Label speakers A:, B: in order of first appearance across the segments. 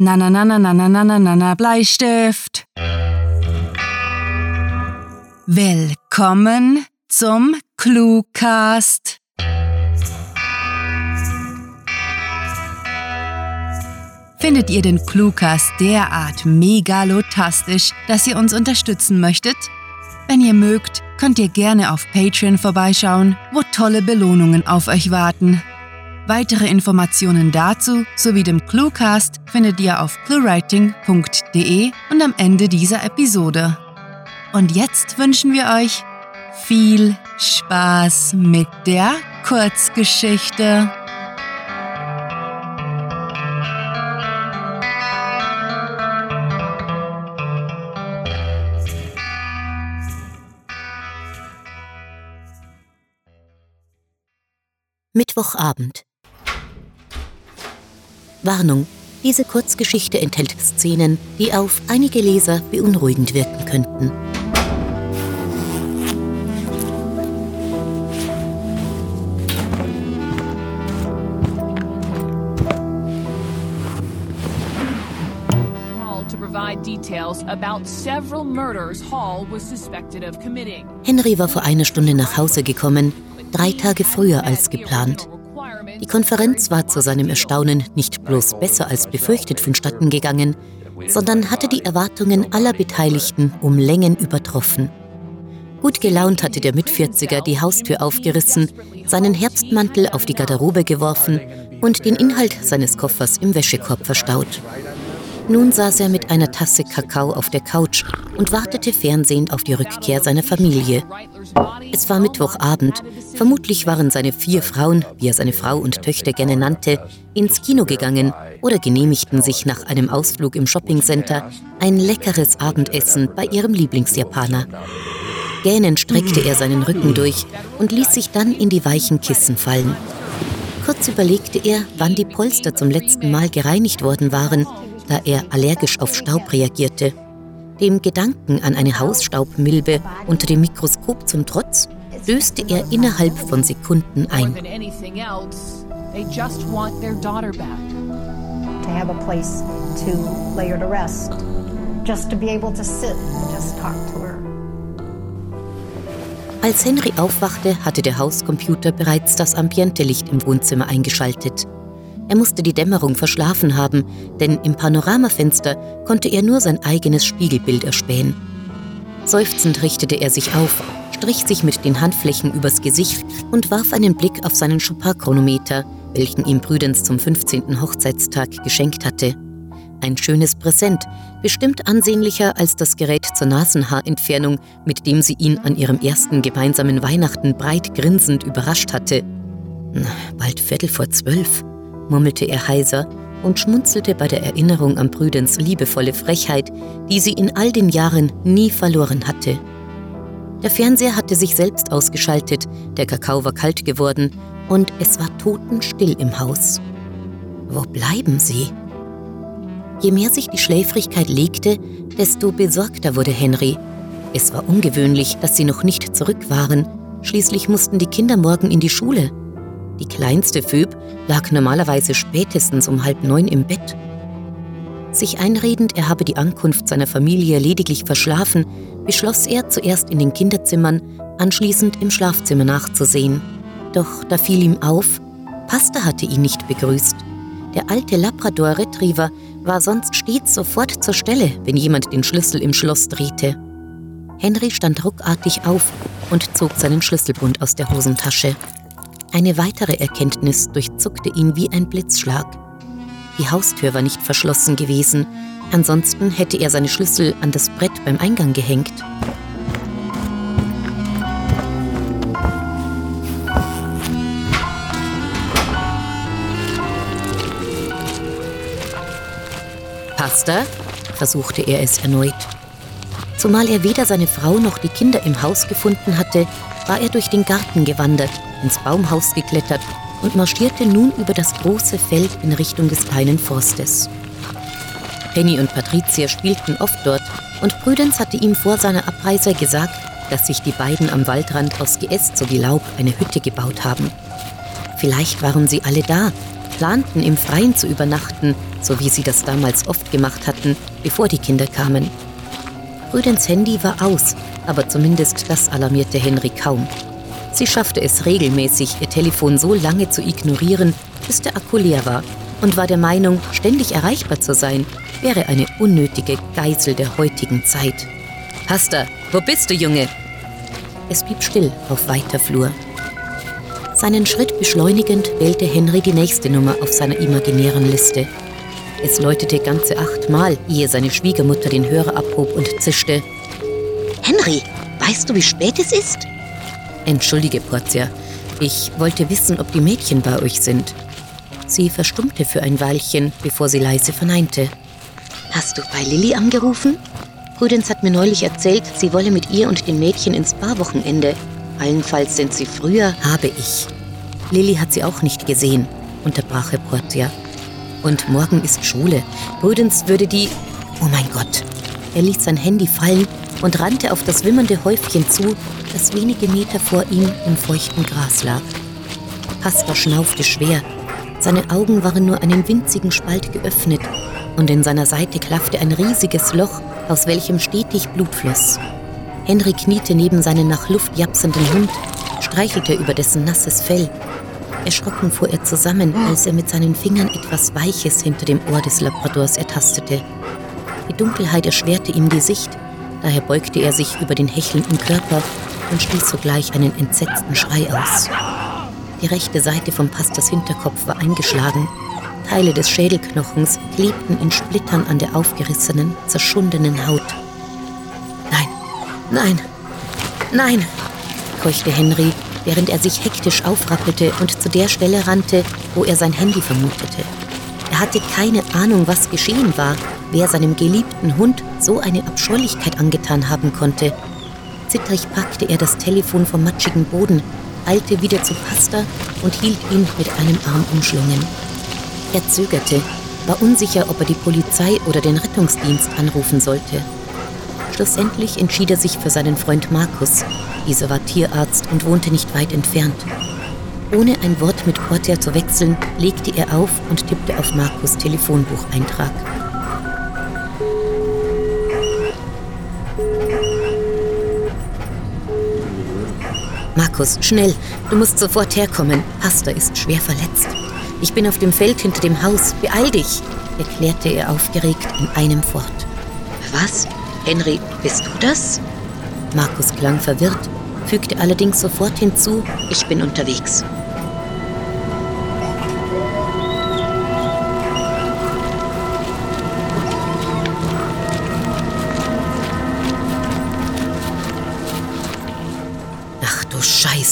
A: Na na na na na na na na na Bleistift. Willkommen zum Cluecast. Findet ihr den Cluecast derart megalotastisch, dass ihr uns unterstützen möchtet? Wenn ihr mögt, könnt ihr gerne auf Patreon vorbeischauen, wo tolle Belohnungen auf euch warten. Weitere Informationen dazu sowie dem Cluecast findet ihr auf cluewriting.de und am Ende dieser Episode. Und jetzt wünschen wir euch viel Spaß mit der Kurzgeschichte.
B: Mittwochabend. Warnung. Diese Kurzgeschichte enthält Szenen, die auf einige Leser beunruhigend wirken könnten. Henry war vor einer Stunde nach Hause gekommen, drei Tage früher als geplant. Die Konferenz war zu seinem Erstaunen nicht bloß besser als befürchtet vonstatten gegangen, sondern hatte die Erwartungen aller Beteiligten um Längen übertroffen. Gut gelaunt hatte der Mitvierziger die Haustür aufgerissen, seinen Herbstmantel auf die Garderobe geworfen und den Inhalt seines Koffers im Wäschekorb verstaut. Nun saß er mit einer Tasse Kakao auf der Couch und wartete fernsehend auf die Rückkehr seiner Familie. Es war Mittwochabend. Vermutlich waren seine vier Frauen, wie er seine Frau und Töchter gerne nannte, ins Kino gegangen oder genehmigten sich nach einem Ausflug im Shoppingcenter ein leckeres Abendessen bei ihrem Lieblingsjapaner. Gähnend streckte er seinen Rücken durch und ließ sich dann in die weichen Kissen fallen. Kurz überlegte er, wann die Polster zum letzten Mal gereinigt worden waren, da er allergisch auf Staub reagierte. Dem Gedanken an eine Hausstaubmilbe unter dem Mikroskop zum Trotz döste er innerhalb von Sekunden ein.
C: than anything else, they just want their daughter back.
D: to have a place to lay her to rest, just to be able to sit and just talk to her.
B: Als Henry aufwachte, hatte der Hauscomputer bereits das Ambientelicht im Wohnzimmer eingeschaltet. Er musste die Dämmerung verschlafen haben, denn im Panoramafenster konnte er nur sein eigenes Spiegelbild erspähen. Seufzend richtete er sich auf, strich sich mit den Handflächen übers Gesicht und warf einen Blick auf seinen Chopin-Chronometer, welchen ihm Prüdens zum 15. Hochzeitstag geschenkt hatte. Ein schönes Präsent, bestimmt ansehnlicher als das Gerät zur Nasenhaarentfernung, mit dem sie ihn an ihrem ersten gemeinsamen Weihnachten breit grinsend überrascht hatte. Bald Viertel vor zwölf, murmelte er heiser und schmunzelte bei der Erinnerung an Prüdens liebevolle Frechheit, die sie in all den Jahren nie verloren hatte. Der Fernseher hatte sich selbst ausgeschaltet, der Kakao war kalt geworden und es war totenstill im Haus. Wo bleiben sie? Je mehr sich die Schläfrigkeit legte, desto besorgter wurde Henry. Es war ungewöhnlich, dass sie noch nicht zurück waren. Schließlich mussten die Kinder morgen in die Schule. Die kleinste Phoebe lag normalerweise spätestens um halb neun im Bett. Sich einredend, er habe die Ankunft seiner Familie lediglich verschlafen, beschloss er zuerst in den Kinderzimmern, anschließend im Schlafzimmer nachzusehen. Doch da fiel ihm auf, Pasta hatte ihn nicht begrüßt. Der alte Labrador Retriever war sonst stets sofort zur Stelle, wenn jemand den Schlüssel im Schloss drehte. Henry stand ruckartig auf und zog seinen Schlüsselbund aus der Hosentasche. Eine weitere Erkenntnis durchzuckte ihn wie ein Blitzschlag. Die Haustür war nicht verschlossen gewesen, ansonsten hätte er seine Schlüssel an das Brett beim Eingang gehängt. Pasta? versuchte er es erneut. Zumal er weder seine Frau noch die Kinder im Haus gefunden hatte, war er durch den Garten gewandert, ins Baumhaus geklettert und marschierte nun über das große Feld in Richtung des kleinen Forstes. Penny und Patricia spielten oft dort und Prudence hatte ihm vor seiner Abreise gesagt, dass sich die beiden am Waldrand aus Geäst sowie Laub eine Hütte gebaut haben. Vielleicht waren sie alle da, planten im Freien zu übernachten, so wie sie das damals oft gemacht hatten, bevor die Kinder kamen. Prudence Handy war aus, aber zumindest das alarmierte Henry kaum. Sie schaffte es regelmäßig, ihr Telefon so lange zu ignorieren, bis der Akku leer war und war der Meinung, ständig erreichbar zu sein, wäre eine unnötige Geisel der heutigen Zeit. Pasta, wo bist du, Junge? Es blieb still auf weiter Flur. Seinen Schritt beschleunigend wählte Henry die nächste Nummer auf seiner imaginären Liste. Es läutete ganze achtmal, ehe seine Schwiegermutter den Hörer abhob und zischte.
E: Henry, weißt du, wie spät es ist?
B: Entschuldige, Portia. Ich wollte wissen, ob die Mädchen bei euch sind. Sie verstummte für ein Weilchen, bevor sie leise verneinte.
E: Hast du bei Lilly angerufen? Prudence hat mir neulich erzählt, sie wolle mit ihr und den Mädchen ins Barwochenende. Allenfalls sind sie früher.
B: Habe ich. Lilly hat sie auch nicht gesehen, unterbrach Herr Portia. Und morgen ist Schule. Prudence würde die. Oh mein Gott. Er ließ sein Handy fallen und rannte auf das wimmernde Häufchen zu, das wenige Meter vor ihm im feuchten Gras lag. Pastor schnaufte schwer. Seine Augen waren nur einen winzigen Spalt geöffnet und in seiner Seite klaffte ein riesiges Loch, aus welchem stetig Blut floss. Henry kniete neben seinen nach Luft japsenden Hund, streichelte über dessen nasses Fell. Erschrocken fuhr er zusammen, als er mit seinen Fingern etwas Weiches hinter dem Ohr des Labradors ertastete. Die Dunkelheit erschwerte ihm die Sicht, daher beugte er sich über den hechelnden Körper und stieß sogleich einen entsetzten Schrei aus. Die rechte Seite vom Pastors Hinterkopf war eingeschlagen. Teile des Schädelknochens klebten in Splittern an der aufgerissenen, zerschundenen Haut. Nein, nein, keuchte Henry, während er sich hektisch aufrappelte und zu der Stelle rannte, wo er sein Handy vermutete. Er hatte keine Ahnung, was geschehen war, wer seinem geliebten Hund so eine Abscheulichkeit angetan haben konnte. Zittrig packte er das Telefon vom matschigen Boden, eilte wieder zu Pasta und hielt ihn mit einem Arm umschlungen. Er zögerte, war unsicher, ob er die Polizei oder den Rettungsdienst anrufen sollte. Schlussendlich entschied er sich für seinen Freund Markus. Dieser war Tierarzt und wohnte nicht weit entfernt. Ohne ein Wort mit Portia zu wechseln, legte er auf und tippte auf Markus Telefonbucheintrag. Markus, schnell, du musst sofort herkommen. Hasta ist schwer verletzt. Ich bin auf dem Feld hinter dem Haus. Beeil dich, erklärte er aufgeregt in einem fort.
E: Was? Henry, bist du das?
B: Markus klang verwirrt, fügte allerdings sofort hinzu,
E: ich bin unterwegs.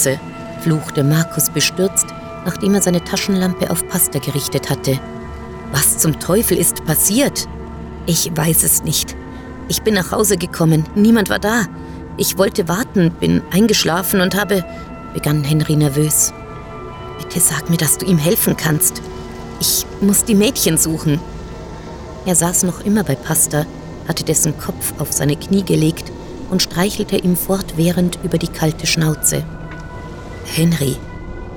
B: Scheiße, fluchte Markus bestürzt, nachdem er seine Taschenlampe auf Pasta gerichtet hatte. Was zum Teufel ist passiert? Ich weiß es nicht. Ich bin nach Hause gekommen, niemand war da. Ich wollte warten, bin eingeschlafen und habe, begann Henry nervös. Bitte sag mir, dass du ihm helfen kannst. Ich muss die Mädchen suchen. Er saß noch immer bei Pasta, hatte dessen Kopf auf seine Knie gelegt und streichelte ihm fortwährend über die kalte Schnauze. Henry,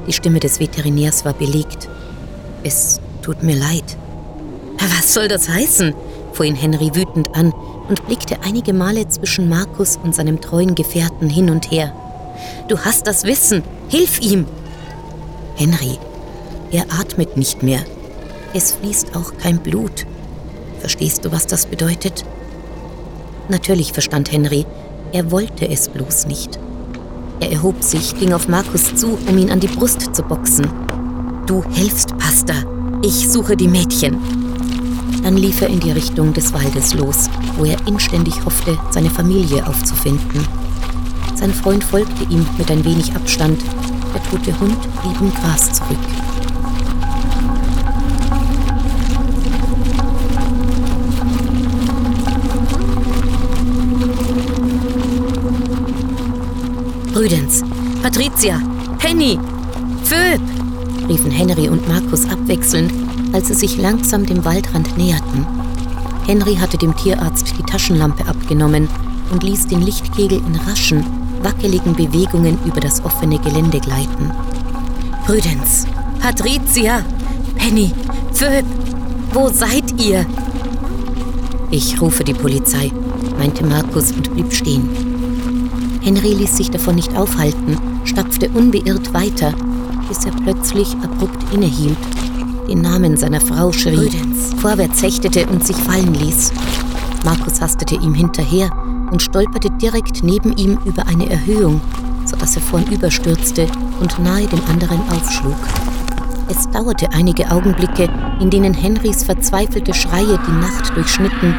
B: die Stimme des Veterinärs war belegt. Es tut mir leid. Was soll das heißen? fuhr ihn Henry wütend an, und blickte einige Male zwischen Markus und seinem treuen Gefährten hin und her. Du hast das Wissen, hilf ihm! Henry, er atmet nicht mehr. Es fließt auch kein Blut. Verstehst du, was das bedeutet? Natürlich verstand Henry, er wollte es bloß nicht. Er erhob sich, ging auf Markus zu, um ihn an die Brust zu boxen. Du hilfst, Pasta. Ich suche die Mädchen. Dann lief er in die Richtung des Waldes los, wo er inständig hoffte, seine Familie aufzufinden. Sein Freund folgte ihm mit ein wenig Abstand. Der tote Hund blieb im Gras zurück. Patricia, Henny, Phöb, riefen Henry und Markus abwechselnd als sie sich langsam dem Waldrand näherten. Henry hatte dem Tierarzt die Taschenlampe abgenommen und ließ den Lichtkegel in raschen, wackeligen Bewegungen über das offene Gelände gleiten. Prudence, Patricia, Penny, Philipp, wo seid ihr? Ich rufe die Polizei, meinte Markus und blieb stehen. Henry ließ sich davon nicht aufhalten, stapfte unbeirrt weiter, bis er plötzlich abrupt innehielt, den Namen seiner Frau schrie, Rüdens. vorwärts hechtete und sich fallen ließ. Markus hastete ihm hinterher und stolperte direkt neben ihm über eine Erhöhung, sodass er vornüberstürzte und nahe dem anderen aufschlug. Es dauerte einige Augenblicke, in denen Henrys verzweifelte Schreie die Nacht durchschnitten,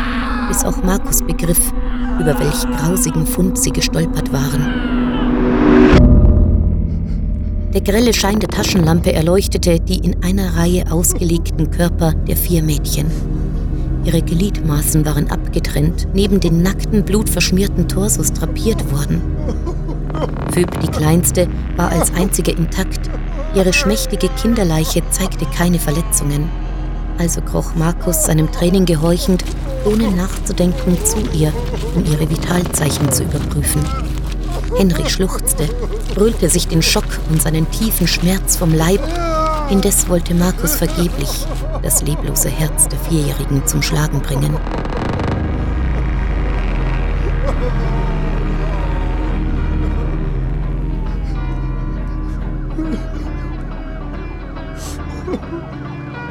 B: bis auch Markus begriff, über welch grausigen Fund sie gestolpert waren. Der grelle Schein der Taschenlampe erleuchtete die in einer Reihe ausgelegten Körper der vier Mädchen. Ihre Gliedmaßen waren abgetrennt, neben den nackten, blutverschmierten Torsos drapiert worden. Phoebe, die kleinste, war als einzige intakt. Ihre schmächtige Kinderleiche zeigte keine Verletzungen. Also kroch Markus seinem Training gehorchend, ohne nachzudenken, zu ihr, um ihre Vitalzeichen zu überprüfen. Henry schluchzte, brüllte sich den Schock und seinen tiefen Schmerz vom Leib. Indes wollte Markus vergeblich das leblose Herz der Vierjährigen zum Schlagen bringen.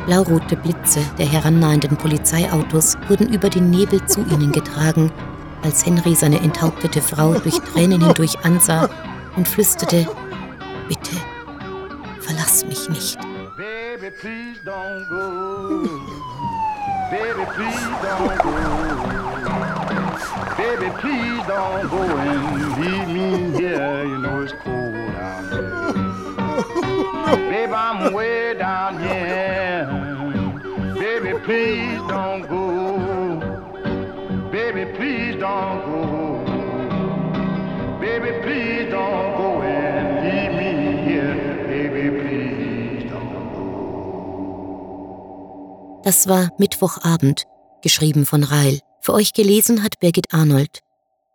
B: Blaurote Blitze der herannahenden Polizeiautos wurden über den Nebel zu ihnen getragen, als Henry seine enthauptete Frau durch Tränen hindurch ansah und flüsterte, Bitte, verlass mich nicht. Baby, please don't go. Baby, please don't go. Baby, please don't go and leave me here. You know it's cold out here. Baby, I'm way down here. Baby, please don't go. Baby, please don't go. Baby, please don't go and leave me here. Baby, please don't go. Das war Mittwochabend, geschrieben von Rail. Für euch gelesen hat Birgit Arnold.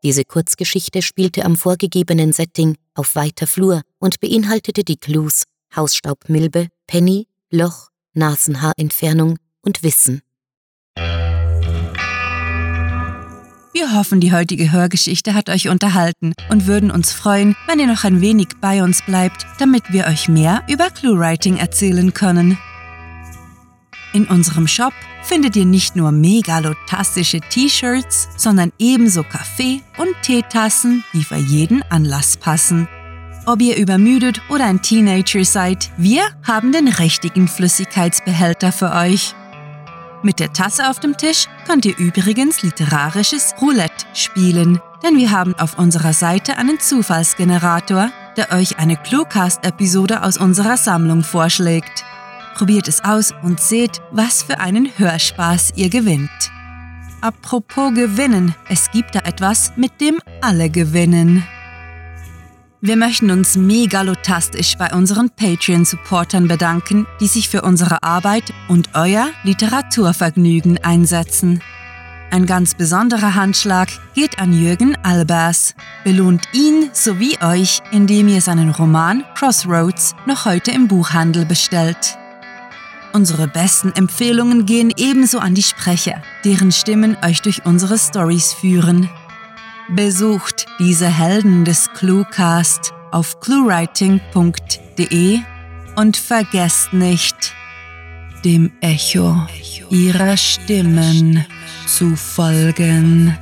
B: Diese Kurzgeschichte spielte am vorgegebenen Setting auf weiter Flur und beinhaltete die Clues Hausstaubmilbe, Penny, Loch, Nasenhaarentfernung und Wissen.
A: Wir hoffen, die heutige Hörgeschichte hat euch unterhalten und würden uns freuen, wenn ihr noch ein wenig bei uns bleibt, damit wir euch mehr über Cluewriting erzählen können. In unserem Shop findet ihr nicht nur megalotastische T-Shirts, sondern ebenso Kaffee- und Teetassen, die für jeden Anlass passen. Ob ihr übermüdet oder ein Teenager seid, wir haben den richtigen Flüssigkeitsbehälter für euch. Mit der Tasse auf dem Tisch könnt ihr übrigens literarisches Roulette spielen, denn wir haben auf unserer Seite einen Zufallsgenerator, der euch eine Cluecast-Episode aus unserer Sammlung vorschlägt. Probiert es aus und seht, was für einen Hörspaß ihr gewinnt. Apropos gewinnen, es gibt da etwas, mit dem alle gewinnen. Wir möchten uns megalotastisch bei unseren Patreon-Supportern bedanken, die sich für unsere Arbeit und euer Literaturvergnügen einsetzen. Ein ganz besonderer Handschlag geht an Jürgen Albers. Belohnt ihn sowie euch, indem ihr seinen Roman Crossroads noch heute im Buchhandel bestellt. Unsere besten Empfehlungen gehen ebenso an die Sprecher, deren Stimmen euch durch unsere Stories führen. Besucht diese Helden des Cluecast auf cluewriting.de und vergesst nicht, dem Echo ihrer Stimmen zu folgen.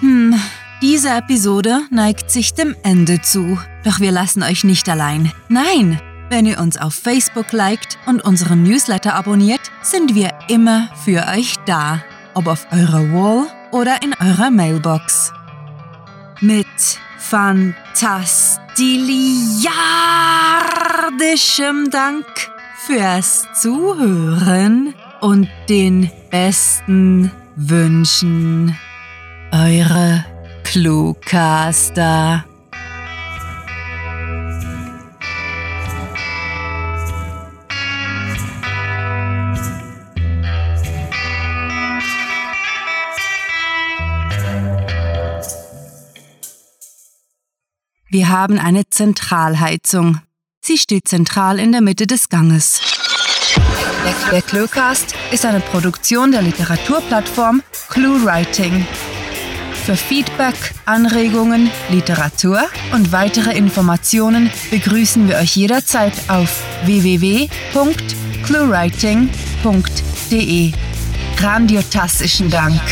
A: Hm, diese Episode neigt sich dem Ende zu, doch wir lassen euch nicht allein. Nein, wenn ihr uns auf Facebook liked und unseren Newsletter abonniert, sind wir immer für euch da ob auf eurer Wall oder in eurer Mailbox. Mit fantastiliardischem Dank fürs Zuhören und den besten Wünschen. Eure Cluecaster. Wir haben eine Zentralheizung. Sie steht zentral in der Mitte des Ganges. Der Cluecast ist eine Produktion der Literaturplattform ClueWriting. Für Feedback, Anregungen, Literatur und weitere Informationen begrüßen wir euch jederzeit auf www.cluewriting.de. Grandiotastischen Dank.